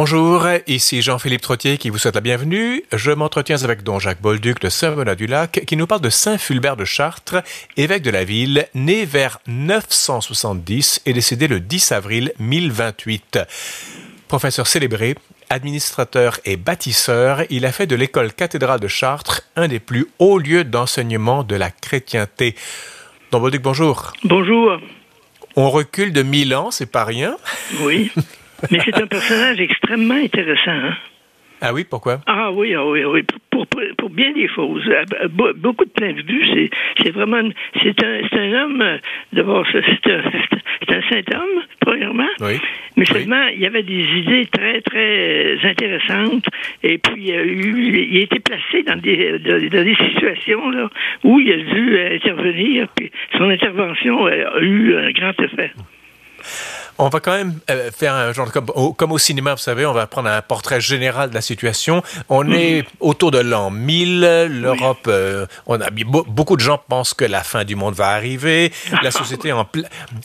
Bonjour, ici Jean-Philippe Trottier qui vous souhaite la bienvenue. Je m'entretiens avec Don Jacques Bolduc de Saint-Benoît-du-Lac qui nous parle de Saint Fulbert de Chartres, évêque de la ville, né vers 970 et décédé le 10 avril 1028. Professeur célébré, administrateur et bâtisseur, il a fait de l'école cathédrale de Chartres un des plus hauts lieux d'enseignement de la chrétienté. Don Bolduc, bonjour. Bonjour. On recule de mille ans, c'est pas rien. Oui. Mais c'est un personnage extrêmement intéressant. Hein? Ah oui, pourquoi? Ah oui, ah oui, oui. Pour, pour, pour, bien des choses. Euh, beaucoup de points de vue. C'est vraiment. C'est un, un homme. Euh, d'abord, c'est un, un saint homme, premièrement. Oui. Mais seulement, il y avait des idées très, très euh, intéressantes. Et puis, il a, eu, il a été placé dans des, dans des situations là, où il a dû intervenir. Puis son intervention a eu un grand effet. On va quand même euh, faire un genre comme au, comme au cinéma, vous savez, on va prendre un portrait général de la situation. On mhm. est autour de l'an 1000. L'Europe, euh, on a beaucoup de gens pensent que la fin du monde va arriver. La société en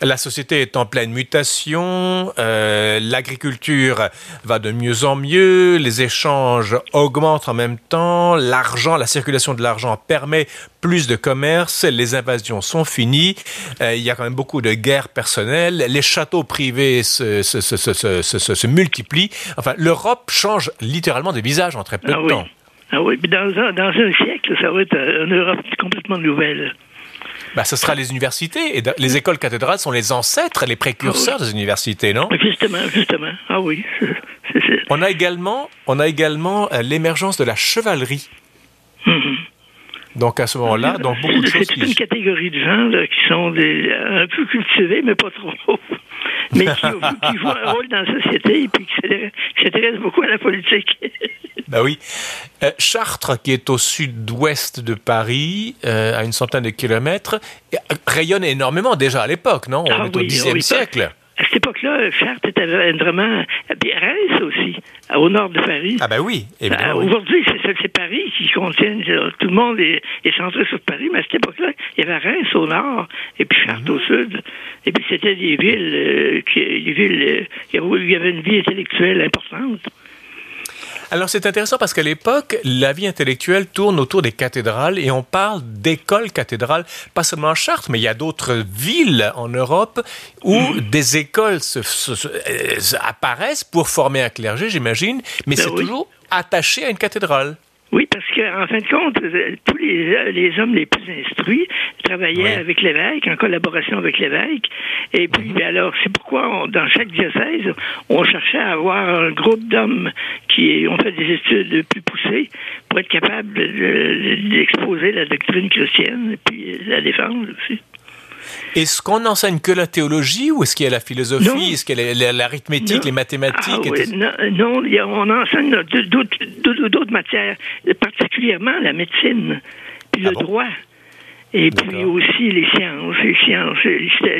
la société est en pleine mutation. Euh, L'agriculture va de mieux en mieux. Les échanges augmentent en même temps. L'argent, la circulation de l'argent permet plus de commerce. Les invasions sont finies. Euh, il y a quand même beaucoup de guerres personnelles. Les châteaux privés se, se, se, se multiplient. Enfin, l'Europe change littéralement de visage en très peu ah de temps. Ah oui, mais dans un, dans un siècle, ça va être une Europe complètement nouvelle. Ben, ce sera les universités. Et les écoles cathédrales sont les ancêtres, les précurseurs ah des universités, non? Justement, justement. Ah oui. On a également, on a également euh, l'émergence de la chevalerie. Donc à ce moment-là, donc beaucoup de choses. C'est une catégorie de gens là, qui sont des, un peu cultivés, mais pas trop mais qui, jouent un rôle dans la société et puis qui s'intéressent beaucoup à la politique. ben oui. Euh, Chartres, qui est au sud-ouest de Paris, euh, à une centaine de kilomètres, rayonne énormément déjà à l'époque, non? On ah est au Xe siècle. À cette époque-là, Chartres était vraiment. Puis Reims aussi, au nord de Paris. Ah, ben oui, évidemment. Aujourd'hui, c'est Paris qui contient. Tout le monde est, centré sur Paris, mais à cette époque-là, il y avait Reims au nord et puis Chartres au mhm. sud. Et puis c'était des villes, euh, qui, des villes euh, où il y avait une vie intellectuelle importante. Alors c'est intéressant parce qu'à l'époque, la vie intellectuelle tourne autour des cathédrales et on parle d'écoles cathédrales, pas seulement à Chartres, mais il y a d'autres villes en Europe où mm. des écoles euh, apparaissent pour former un clergé, j'imagine, mais ben c'est toujours attaché à une cathédrale. Parce qu'en fin de compte, euh, tous les, les, hommes les plus instruits travaillaient avec l'évêque, en collaboration avec l'évêque. Et puis, mhm. alors, c'est pourquoi, dans chaque diocèse, on cherchait à avoir un groupe d'hommes qui ont fait des études plus poussées pour être capable d'exposer la doctrine chrétienne et puis la défendre aussi. Est-ce qu'on enseigne que la théologie ou est-ce qu'il y a la philosophie, est-ce qu'il y a l'arithmétique, les mathématiques ah, non, on enseigne d'autres matières, particulièrement la médecine, puis le ah droit. Et puis aussi les sciences, les sciences,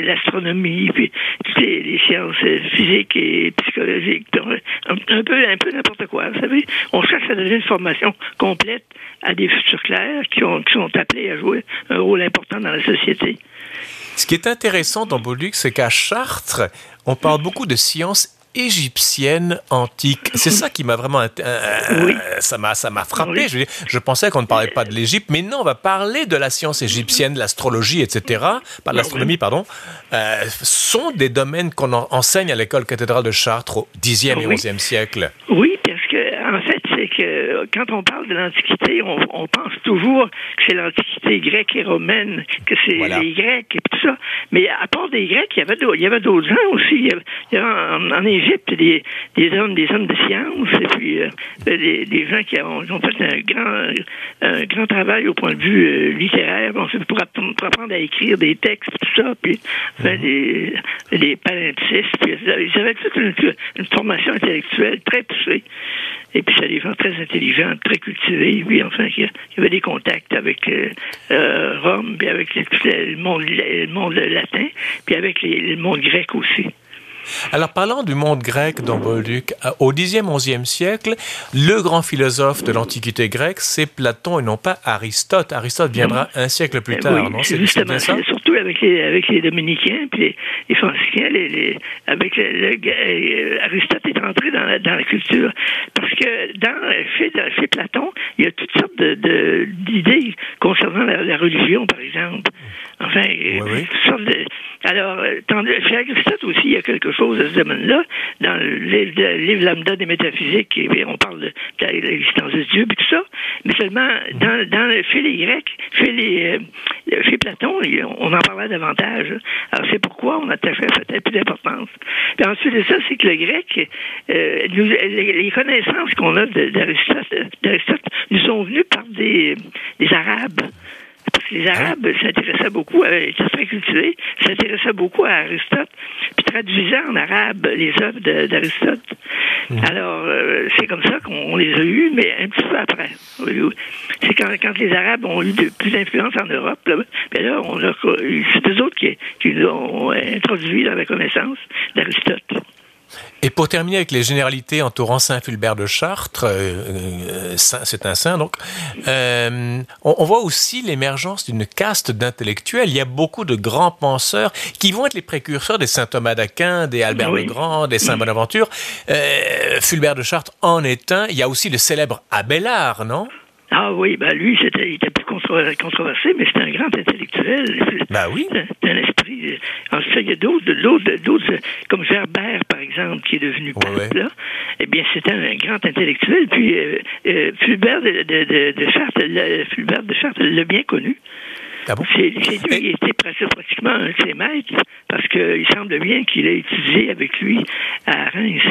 l'astronomie, puis toutes les, sciences physiques et psychologiques, un, peu, un peu n'importe quoi. Vous savez, on cherche à donner une formation complète à des futurs clercs qui, ont, qui sont appelés à jouer un rôle important dans la société. Ce qui est intéressant dans Bolduc, c'est qu'à Chartres, on parle beaucoup de sciences égyptiennes antiques. C'est ça qui m'a vraiment euh, ça m'a ça m'a frappé. Je, pensais qu'on ne parlait pas de l'Égypte, mais non, on va parler de la science égyptienne, l'astrologie, etc. Pas l'astronomie, pardon. Euh, sont des domaines qu'on enseigne à l'école cathédrale de Chartres au Xe et XIe siècle. Oui, en fait, c'est que quand on parle de l'Antiquité, on, pense toujours que c'est l'Antiquité grecque et romaine, que c'est les Grecs et tout ça. Mais à part des Grecs, il y avait d'autres, il y avait d'autres gens aussi. Il y avait, en, Égypte des, des hommes, des hommes de science et puis euh, des, des, gens qui ont, fait un grand, un grand travail au point de vue euh, littéraire. Bon, pour, pour, apprendre à écrire des textes, tout ça, puis mhm. des, des palimpsestes. Puis, ils avaient toute une, une formation intellectuelle très poussée. Et puis, c'est des gens très intelligents, très cultivés. Puis, enfin, il y avait des contacts avec euh, euh Rome, puis avec le, monde, le monde latin, puis avec le monde grec aussi. Alors, parlant du monde grec dans Bolduc, euh, au Xe, XIe siècle, le grand philosophe de l'Antiquité grecque, c'est Platon et non pas Aristote. Aristote viendra un siècle plus tard, non C'est justement ça. Surtout avec les, avec les dominicains puis les, franciscains, les, avec le, euh, Aristote est entré dans la, dans la culture parce que dans chez, chez Platon, il y a toutes sortes d'idées de, concernant la, religion, par exemple. Enfin, oui, toutes sortes de, alors, chez Aristote aussi, il y a quelque chose à ce domaine-là. Dans le livre, lambda des métaphysiques, on parle de, l'existence de Dieu et tout ça. Mais seulement, dans, dans, chez les Grecs, chez, les, chez Platon, on en parlait davantage. Alors, c'est pourquoi on attachait peut-être plus d'importance. Puis ensuite de ça, c'est que le grec, euh, les, connaissances qu'on a d'Aristote nous sont venues par des, des Arabes. Parce que les Arabes s'intéressaient beaucoup, à, étaient très cultivés, s'intéressaient beaucoup à Aristote, puis traduisaient en arabe les œuvres d'Aristote. Hmm. Alors, euh, c'est comme ça qu'on les a eus, mais un petit peu après. C'est quand, quand, les Arabes ont eu de, plus d'influence en Europe, là, ben là on a, c'est eux autres qui, qui l'ont introduit dans la connaissance d'Aristote. Et pour terminer avec les généralités entourant Saint Fulbert de Chartres, euh, euh, c'est un saint donc, euh, on, voit aussi l'émergence d'une caste d'intellectuels. Il y a beaucoup de grands penseurs qui vont être les précurseurs des Saint Thomas d'Aquin, des Albert le Grand, des Saint Bonaventure. Fulbert de Chartres en est un. Il y a aussi le célèbre Abélard, non? Ah oui, ben lui, c'était, il était plus controversé, mais c'était un grand intellectuel. Ben oui. C'est un esprit. Ensuite, il y a d'autres, d'autres, d'autres, comme Gerbert, par exemple, qui est devenu pape, là. Eh bien, c'était un grand intellectuel. Puis, euh, euh, Fulbert de, de, de, Chartres, Fulbert de Chartres l'a bien connu. Ah bon? C'est, lui qui était pratiquement un de ses maîtres, parce qu'il semble bien qu'il a étudié avec lui à Reims.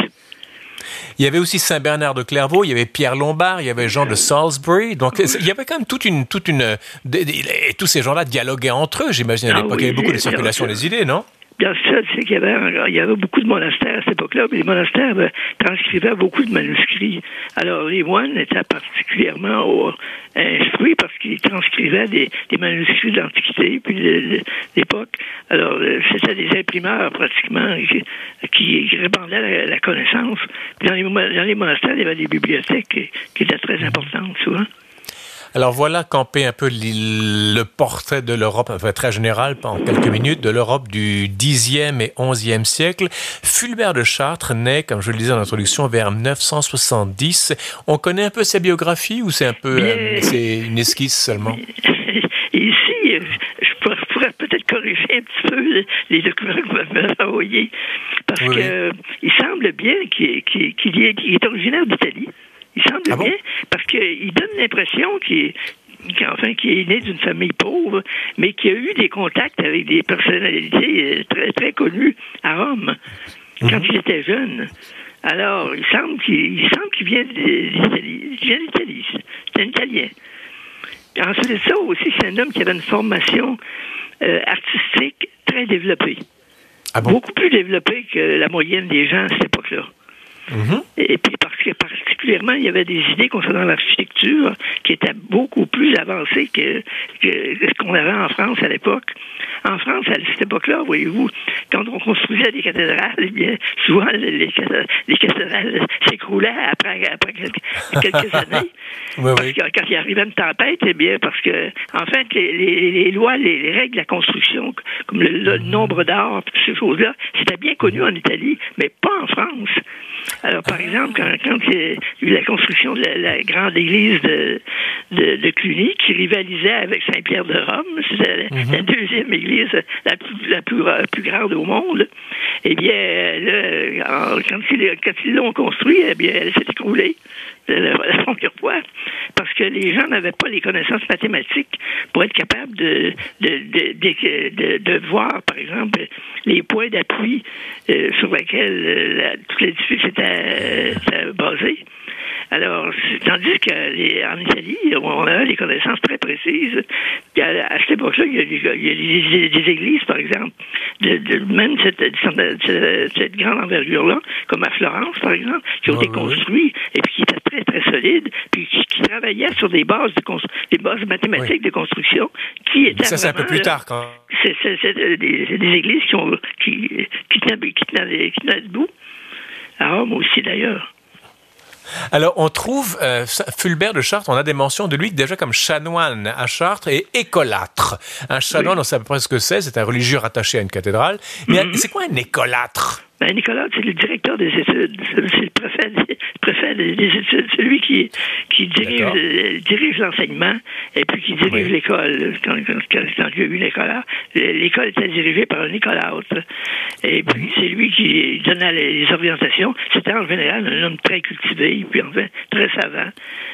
Il y avait aussi Saint Bernard de Clairvaux, il y avait Pierre Lombard, il y avait Jean de Salisbury. Donc il y avait quand même toute une, toute une, tous ces gens-là dialoguaient entre eux. J'imagine à ah l'époque, il y avait beaucoup de circulation des idées, non? C'est qu'il y avait, il y avait beaucoup de monastères à cette époque-là, mais les monastères euh, transcrivaient beaucoup de manuscrits. Alors, les moines étaient particulièrement instruits parce qu'ils transcrivaient des, manuscrits de l'Antiquité, puis de, l'époque. Alors, euh, c'était des imprimeurs, pratiquement, qui, répandaient la, connaissance. Puis dans les, dans les monastères, il y avait des bibliothèques qui étaient très importantes, souvent. Alors voilà campé un peu le portrait de l'Europe, enfin très général, en quelques minutes, de l'Europe du 10e et 11e siècle. Fulbert de Chartres naît, comme je le disais en introduction, vers 970. On connaît un peu sa biographie ou c'est un peu, euh, c'est une esquisse seulement? Ici, je pourrais peut-être corriger un petit peu les documents que vous m'avez envoyés, parce qu'il semble bien qu'il est originaire d'Italie. Il semble ah bien, parce qu'il donne l'impression qu'il est, enfin, qui est né d'une famille pauvre, mais qui a eu des contacts avec des personnalités euh, très, très connues à Rome quand mhm. il était jeune. Alors, il semble qu'il semble qu'il vient d'Italie. Il vient d'Italie. C'est un Italien. Ensuite de ça aussi, c'est un homme qui avait une formation euh, artistique très développée. Ah Beaucoup plus développée que la moyenne des gens à cette époque-là. Mhm. Et puis parce que particulièrement, il y avait des idées concernant l'architecture qui étaient beaucoup plus avancées que, ce qu'on avait en France à l'époque. En France, à cette époque-là, voyez-vous, quand on construisait des cathédrales, eh bien, souvent les, cathédrales s'écroulaient après, quelques, années. parce que quand il arrivait une tempête, eh bien, parce que, en fait, les, lois, les, règles de la construction, comme le, mhm. nombre d'arbres, ces choses-là, c'était bien connu en Italie, mais pas en France. Alors, par exemple, quand, il y a eu la construction de la, grande église de, de, Cluny, qui rivalisait avec Saint-Pierre de Rome, c'était la, mhm. deuxième église la plus, la plus, grande au monde, eh bien, là, quand ils l'ont construit, eh bien, elle s'est écroulée. La, première fois, parce que les gens n'avaient pas les connaissances mathématiques pour être capables de, de, de, voir, par exemple, les points d'appui euh, sur lesquels euh, tout l'édifice était, tandis qu'en Italie, on a des connaissances très précises. À, cette époque-là, il y a, des, églises, par exemple, de, même cette, cette, grande envergure-là, comme à Florence, par exemple, qui ont été construites et puis qui étaient très, très solides, puis qui, travaillaient sur des bases, de des bases mathématiques de construction qui étaient. Ça, c'est un peu plus tard, quand. C'est des, églises qui, ont, qui, qui, tenaient, qui, tenaient, qui tenaient debout. À Rome aussi, d'ailleurs. Alors, on trouve euh, Fulbert de Chartres, on a des mentions de lui déjà comme chanoine à Chartres et écolâtre. Un chanoine, on sait à peu près ce que c'est, c'est un religieux rattaché à une cathédrale. Mais mhm. c'est quoi un écolâtre? Ben, Nicolas, c'est le directeur des études, c'est le préfet, préfet des, études, c'est lui qui, qui dirige, dirige l'enseignement et puis qui dirige l'école. Quand, quand, quand, il y a eu l'école, l'école était dirigée par un Nicolâtre. Et puis, c'est lui qui donnait les, orientations. C'était en général un homme très cultivé, puis enfin très savant,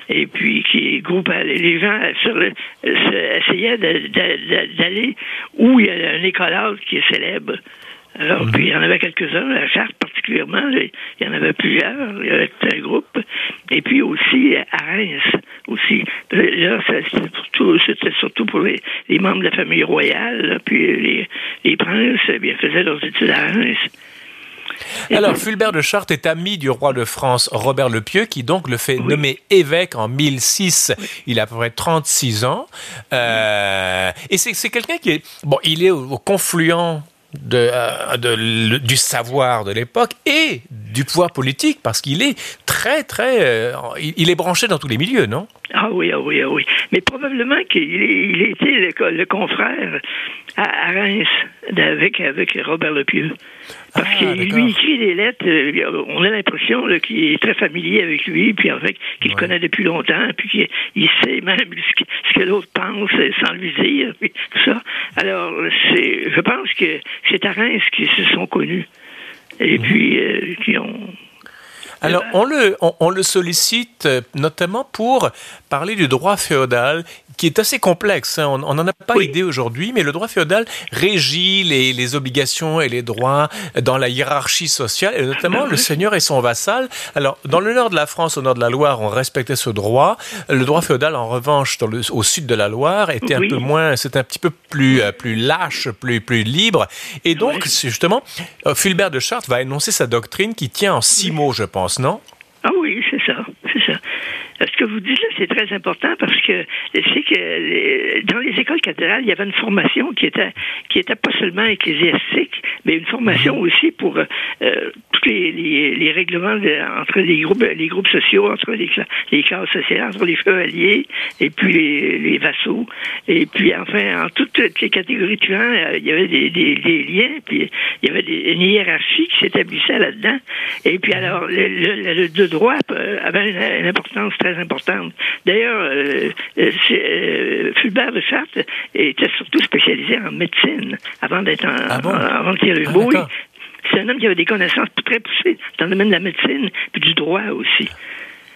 et puis qui groupait les gens sur le, essayaient d'aller où il y a un Nicolâtre qui est célèbre. Alors, puis il y en avait quelques-uns, à Chartres particulièrement, il y en avait plusieurs, il y avait un groupe. Et puis aussi à Reims, aussi. Là, c'était surtout, pour les, membres de la famille royale, puis les, princes, eh bien, faisaient leurs études à Reims. Alors, Fulbert de Chartres est ami du roi de France Robert le Pieux, qui donc le fait nommer évêque en 1006. Il a à peu près 36 ans. Euh, et c'est quelqu'un qui est... Bon, il est au confluent de, euh, du savoir de l'époque et du pouvoir politique parce qu'il est très très euh, il, est branché dans tous les milieux non? Ah oui ah oui ah oui. Mais probablement qu'il il était le, confrère à, Reims avec avec Robert Le Pieux parce ah, qu'il lui écrit des lettres, euh, on a l'impression qu'il est très familier avec lui, puis en fait qu'il le connaît depuis longtemps, puis qu'il sait même ce que, l'autre pense sans lui dire, puis tout ça. Alors, c'est, je pense que c'est à Reims qu'ils se sont connus. Et mhm. puis, euh, qui ont alors, on le, on, le sollicite euh, notamment pour parler du droit féodal qui est assez complexe. Hein. On n'en a pas idée aujourd'hui, mais le droit féodal régit les, les, obligations et les droits dans la hiérarchie sociale, et notamment le seigneur et son vassal. Alors, dans le nord de la France, au nord de la Loire, on respectait ce droit. Le droit féodal, en revanche, dans le, au sud de la Loire, était un peu moins, c'est un petit peu plus, euh, plus lâche, plus, plus libre. Et donc, justement, euh, Fulbert de Chartres va énoncer sa doctrine qui tient en six mots, je pense, non? Ah oui, c'est ça, c'est ça. Ce que vous dites là, c'est très important parce que c'est que dans les écoles cathédrales, il y avait une formation qui était qui était pas seulement ecclésiastique, mais une formation mhm. aussi pour euh, tous les, les, règlements entre les groupes les groupes sociaux, entre les, les classes sociales, entre les chevaliers et puis les, les, vassaux. Et puis enfin, en toutes les catégories de gens, euh, il y avait des, des, des, liens, puis il y avait des, une hiérarchie qui s'établissait là-dedans. Et puis mhm. alors, le, le, le, droit euh, avait une, une importance très importante. D'ailleurs, euh, euh, euh, Fulbert de Chartres était surtout spécialisé en médecine avant d'être en, ah avant de ah, C'est un homme qui avait des connaissances très poussées dans le domaine de la médecine puis du droit aussi.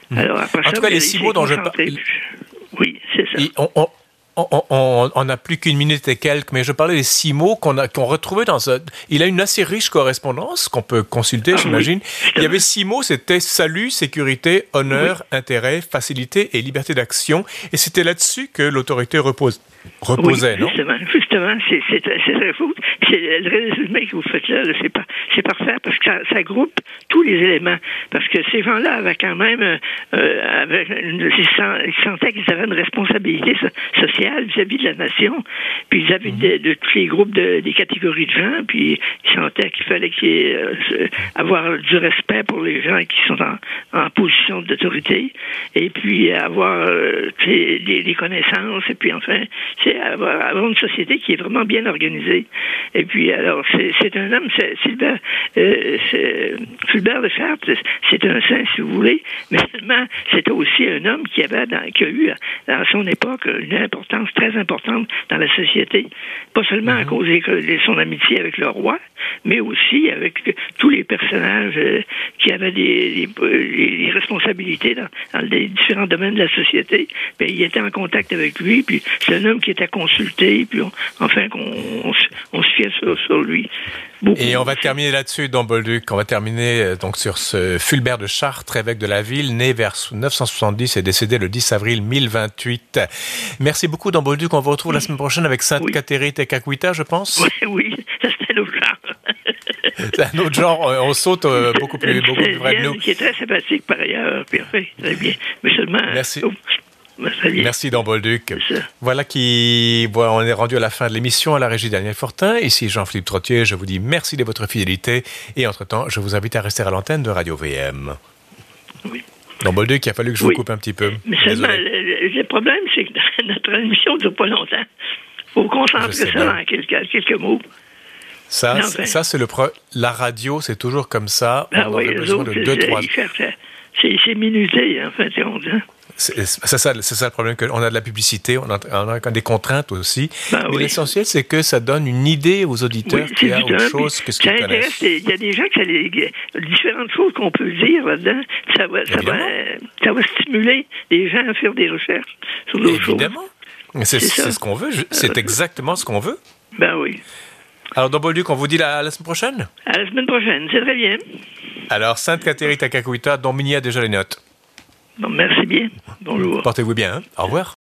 Hmm. Alors, après en tout cas, les six mots dont je parle. Oui, c'est ça on n'a plus qu'une minute et quelques, mais je parlais des six mots qu'on a qu'on retrouvait dans un. Il a une assez riche correspondance qu'on peut consulter, ah j'imagine. Il y avait six mots, c'était salut, sécurité, honneur, intérêt, facilité et liberté d'action. Et c'était là-dessus que l'autorité repose reposait, non? Justement, c'est. Le résumé que vous faites là, c'est parfait parce que ça, groupe tous les éléments. Parce que ces gens-là avaient quand même, euh, ils, sentaient qu'ils avaient une responsabilité sociale vis-à-vis de la nation. Puis avaient mhm. de, tous les groupes de, des catégories de gens, puis ils sentaient qu'il fallait qu'il euh, avoir du respect pour les gens qui sont en, en position d'autorité, et puis avoir euh, des, des connaissances, et puis enfin, c'est avoir, une société qui est vraiment bien organisée. Et puis, alors, c'est un homme, Fulbert, euh, Fulbert de Chartres, c'est un saint, si vous voulez, mais seulement, c'était aussi un homme qui avait, qui a eu, dans son époque, une importance très importante dans la société. Pas seulement à mhm. cause de son amitié avec le roi, mais aussi avec tous les personnages euh, qui avaient des, responsabilités dans, les différents domaines de la société. Ben, il était en contact avec lui, puis c'est un homme qui à consulter, puis enfin qu'on on, se fie sur, lui. Et on va terminer là-dessus, dans Bolduc. On va terminer euh, donc sur ce Fulbert de Chartres, évêque de la ville, né vers 970 et décédé le 10 avril 1028. Merci beaucoup, dans Bolduc. On vous retrouve la semaine prochaine avec Sainte Catherine et Cacuita, je pense. Oui, oui, c'est un autre genre. c'est un autre genre. On saute euh, beaucoup plus, beaucoup plus près de nous. Qui est très sympathique par ailleurs. Parfait, très bien. Mais seulement. Merci. Merci dans Bolduc. Voilà qui, on est rendu à la fin de l'émission à la régie Daniel Fortin. Ici Jean-Philippe Trottier. Je vous dis merci de votre fidélité et entre-temps, je vous invite à rester à l'antenne de Radio VM. Oui. Dans Bolduc, il a fallu que je vous coupe un petit peu. Mais seulement, le, problème, c'est que notre émission ne dure pas longtemps. Il faut concentrer ça en quelques, quelques mots. Ça, ça c'est le pro... La radio, c'est toujours comme ça. Ben on oui, besoin de deux, trois. C'est minuté, en fait, on dit. C'est ça, ça, le problème, qu'on a de la publicité, on a, on a des contraintes aussi. Ben mais l'essentiel, c'est que ça donne une idée aux auditeurs qu'il y a autre chose que ce qu'ils connaissent. Il y a des gens qui ont différentes choses qu'on peut dire là-dedans. Ça va, ça, va, ça va stimuler les gens à faire des recherches sur d'autres choses. Évidemment. C'est ce qu'on veut. C'est exactement ce qu'on veut. Ben oui. Alors, dans Bolduc, on vous dit la, la semaine prochaine? À la semaine prochaine, c'est très bien. Alors, Sainte Catherine Takakuita, dont Mini a déjà les notes. Merci bien. Bonjour. Portez-vous bien. Hein. Au revoir.